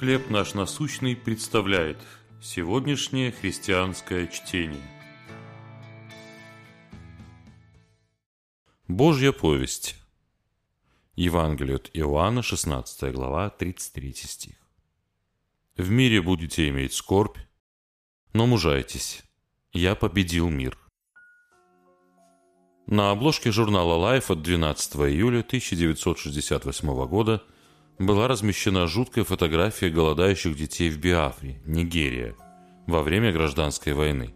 «Хлеб наш насущный» представляет сегодняшнее христианское чтение. Божья повесть. Евангелие от Иоанна, 16 глава, 33 стих. «В мире будете иметь скорбь, но мужайтесь, я победил мир». На обложке журнала Life от 12 июля 1968 года – была размещена жуткая фотография голодающих детей в Биафре, Нигерия, во время гражданской войны.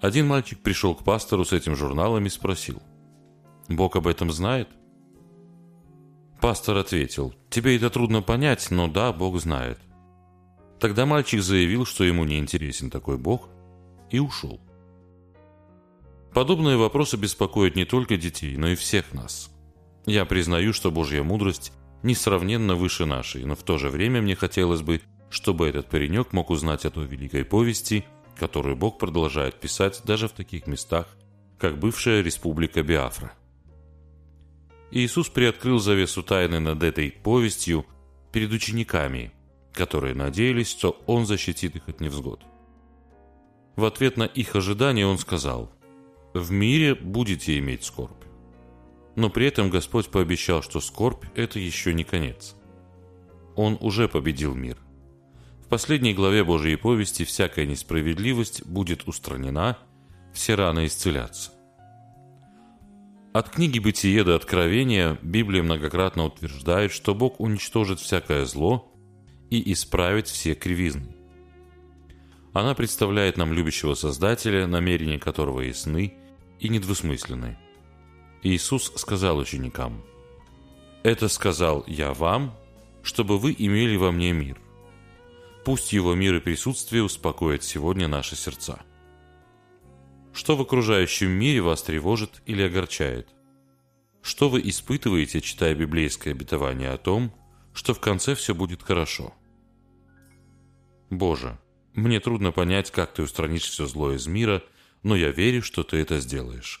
Один мальчик пришел к пастору с этим журналом и спросил, «Бог об этом знает?» Пастор ответил, «Тебе это трудно понять, но да, Бог знает». Тогда мальчик заявил, что ему не интересен такой Бог, и ушел. Подобные вопросы беспокоят не только детей, но и всех нас. Я признаю, что Божья мудрость несравненно выше нашей, но в то же время мне хотелось бы, чтобы этот паренек мог узнать о той великой повести, которую Бог продолжает писать даже в таких местах, как бывшая республика Биафра. Иисус приоткрыл завесу тайны над этой повестью перед учениками, которые надеялись, что Он защитит их от невзгод. В ответ на их ожидания Он сказал, «В мире будете иметь скорбь, но при этом Господь пообещал, что скорбь – это еще не конец. Он уже победил мир. В последней главе Божьей повести всякая несправедливость будет устранена, все раны исцелятся. От книги «Бытие» до Откровения Библия многократно утверждает, что Бог уничтожит всякое зло и исправит все кривизны. Она представляет нам любящего Создателя, намерения которого ясны и недвусмысленны. Иисус сказал ученикам, «Это сказал я вам, чтобы вы имели во мне мир. Пусть его мир и присутствие успокоят сегодня наши сердца». Что в окружающем мире вас тревожит или огорчает? Что вы испытываете, читая библейское обетование о том, что в конце все будет хорошо? Боже, мне трудно понять, как ты устранишь все зло из мира, но я верю, что ты это сделаешь.